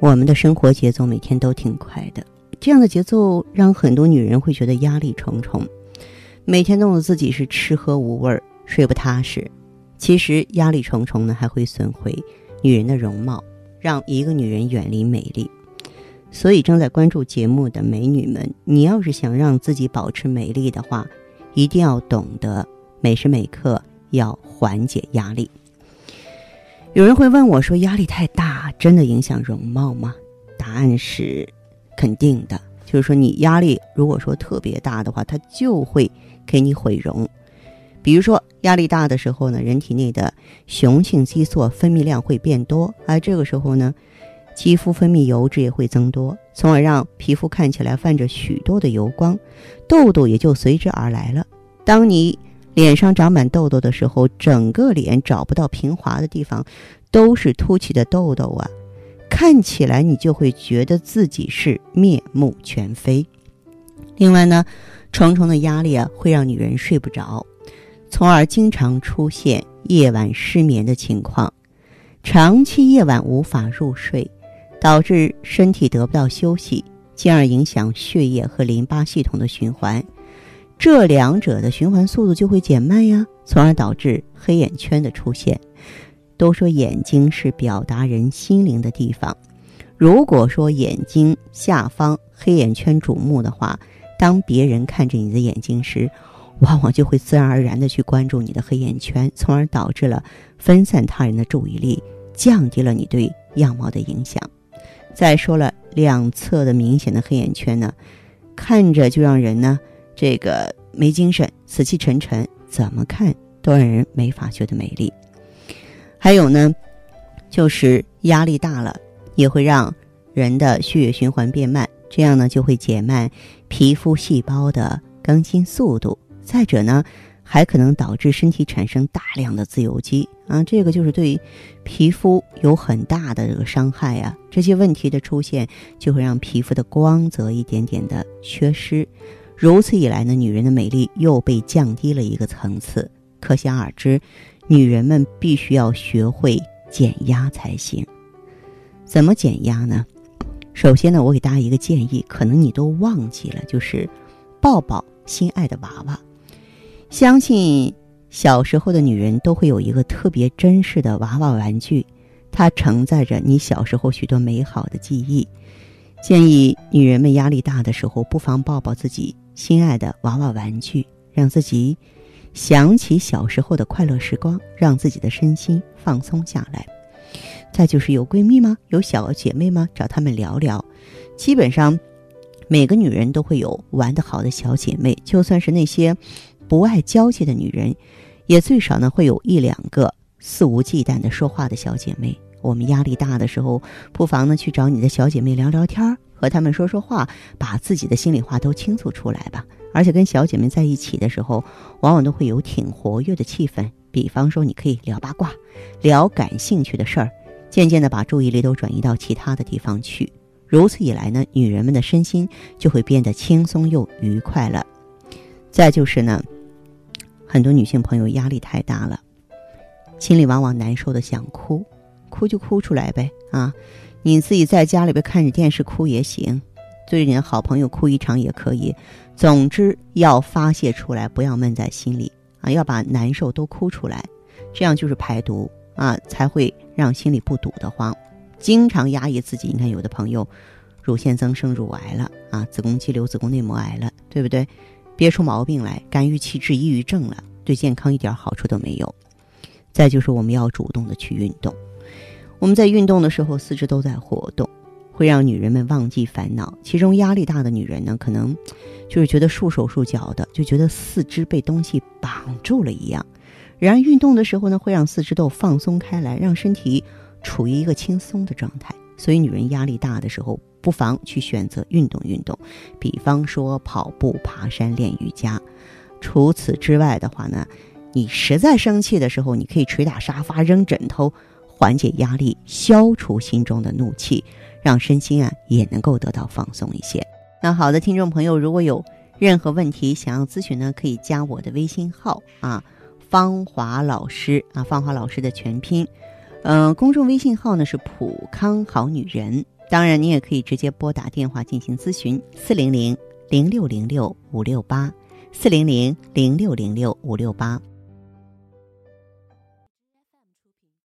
我们的生活节奏每天都挺快的，这样的节奏让很多女人会觉得压力重重，每天弄得自己是吃喝无味儿、睡不踏实。其实压力重重呢，还会损毁女人的容貌，让一个女人远离美丽。所以正在关注节目的美女们，你要是想让自己保持美丽的话，一定要懂得每时每刻要缓解压力。有人会问我说：“压力太大，真的影响容貌吗？”答案是肯定的。就是说，你压力如果说特别大的话，它就会给你毁容。比如说，压力大的时候呢，人体内的雄性激素分泌量会变多，而这个时候呢，肌肤分泌油脂也会增多，从而让皮肤看起来泛着许多的油光，痘痘也就随之而来了。当你脸上长满痘痘的时候，整个脸找不到平滑的地方，都是凸起的痘痘啊，看起来你就会觉得自己是面目全非。另外呢，重重的压力啊，会让女人睡不着，从而经常出现夜晚失眠的情况，长期夜晚无法入睡，导致身体得不到休息，进而影响血液和淋巴系统的循环。这两者的循环速度就会减慢呀，从而导致黑眼圈的出现。都说眼睛是表达人心灵的地方，如果说眼睛下方黑眼圈瞩目的话，当别人看着你的眼睛时，往往就会自然而然的去关注你的黑眼圈，从而导致了分散他人的注意力，降低了你对样貌的影响。再说了，两侧的明显的黑眼圈呢，看着就让人呢。这个没精神、死气沉沉，怎么看都让人没法觉得美丽。还有呢，就是压力大了，也会让人的血液循环变慢，这样呢就会减慢皮肤细胞的更新速度。再者呢，还可能导致身体产生大量的自由基啊，这个就是对皮肤有很大的这个伤害啊。这些问题的出现，就会让皮肤的光泽一点点的缺失。如此一来呢，女人的美丽又被降低了一个层次。可想而知，女人们必须要学会减压才行。怎么减压呢？首先呢，我给大家一个建议，可能你都忘记了，就是抱抱心爱的娃娃。相信小时候的女人都会有一个特别珍视的娃娃玩具，它承载着你小时候许多美好的记忆。建议女人们压力大的时候，不妨抱抱自己。心爱的娃娃玩具，让自己想起小时候的快乐时光，让自己的身心放松下来。再就是有闺蜜吗？有小姐妹吗？找她们聊聊。基本上每个女人都会有玩得好的小姐妹，就算是那些不爱交际的女人，也最少呢会有一两个肆无忌惮的说话的小姐妹。我们压力大的时候，不妨呢去找你的小姐妹聊聊天儿。和他们说说话，把自己的心里话都倾诉出来吧。而且跟小姐妹在一起的时候，往往都会有挺活跃的气氛。比方说，你可以聊八卦，聊感兴趣的事儿，渐渐的把注意力都转移到其他的地方去。如此一来呢，女人们的身心就会变得轻松又愉快了。再就是呢，很多女性朋友压力太大了，心里往往难受的想哭，哭就哭出来呗啊。你自己在家里边看着电视哭也行，对着你的好朋友哭一场也可以。总之要发泄出来，不要闷在心里啊！要把难受都哭出来，这样就是排毒啊，才会让心里不堵得慌。经常压抑自己，你看有的朋友乳腺增生、乳癌了啊，子宫肌瘤、子宫内膜癌了，对不对？憋出毛病来，肝郁气滞、抑郁症了，对健康一点好处都没有。再就是我们要主动的去运动，我们在运动的时候，四肢都在活动，会让女人们忘记烦恼。其中压力大的女人呢，可能就是觉得束手束脚的，就觉得四肢被东西绑住了一样。然而运动的时候呢，会让四肢都放松开来，让身体处于一个轻松的状态。所以，女人压力大的时候，不妨去选择运动运动，比方说跑步、爬山、练瑜伽。除此之外的话呢，你实在生气的时候，你可以捶打沙发、扔枕头，缓解压力，消除心中的怒气，让身心啊也能够得到放松一些。那好的，听众朋友，如果有任何问题想要咨询呢，可以加我的微信号啊，芳华老师啊，芳华老师的全拼。嗯，公众微信号呢是普康好女人。当然，你也可以直接拨打电话进行咨询：四零零零六零六五六八，四零零零六零六五六八。